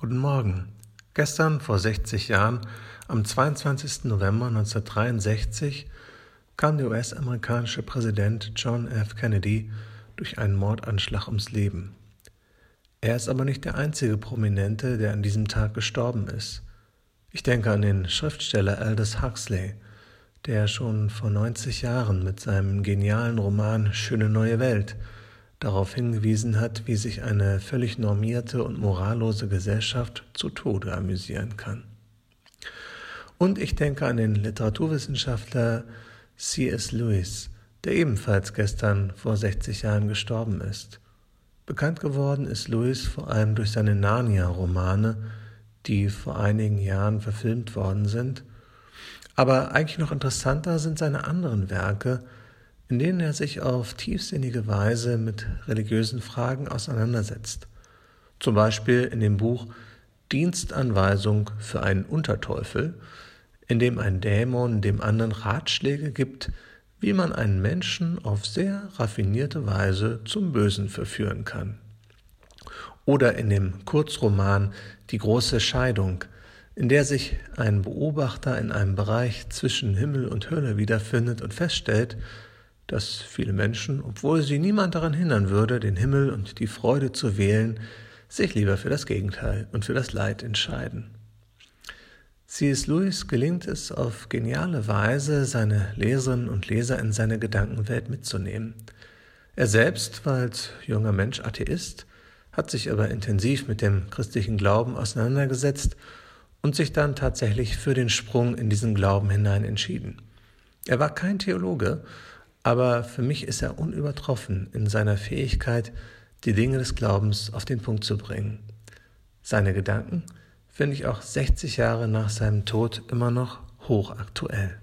Guten Morgen. Gestern vor 60 Jahren, am 22. November 1963, kam der US-amerikanische Präsident John F. Kennedy durch einen Mordanschlag ums Leben. Er ist aber nicht der einzige Prominente, der an diesem Tag gestorben ist. Ich denke an den Schriftsteller Aldous Huxley, der schon vor 90 Jahren mit seinem genialen Roman Schöne neue Welt darauf hingewiesen hat, wie sich eine völlig normierte und morallose Gesellschaft zu Tode amüsieren kann. Und ich denke an den Literaturwissenschaftler C.S. Lewis, der ebenfalls gestern vor 60 Jahren gestorben ist. Bekannt geworden ist Lewis vor allem durch seine Narnia-Romane, die vor einigen Jahren verfilmt worden sind. Aber eigentlich noch interessanter sind seine anderen Werke, in denen er sich auf tiefsinnige Weise mit religiösen Fragen auseinandersetzt. Zum Beispiel in dem Buch Dienstanweisung für einen Unterteufel, in dem ein Dämon dem anderen Ratschläge gibt, wie man einen Menschen auf sehr raffinierte Weise zum Bösen verführen kann. Oder in dem Kurzroman Die große Scheidung, in der sich ein Beobachter in einem Bereich zwischen Himmel und Hölle wiederfindet und feststellt, dass viele Menschen, obwohl sie niemand daran hindern würde, den Himmel und die Freude zu wählen, sich lieber für das Gegenteil und für das Leid entscheiden. C.S. Lewis gelingt es auf geniale Weise, seine Leserinnen und Leser in seine Gedankenwelt mitzunehmen. Er selbst war als junger Mensch Atheist, hat sich aber intensiv mit dem christlichen Glauben auseinandergesetzt und sich dann tatsächlich für den Sprung in diesen Glauben hinein entschieden. Er war kein Theologe, aber für mich ist er unübertroffen in seiner Fähigkeit, die Dinge des Glaubens auf den Punkt zu bringen. Seine Gedanken finde ich auch 60 Jahre nach seinem Tod immer noch hochaktuell.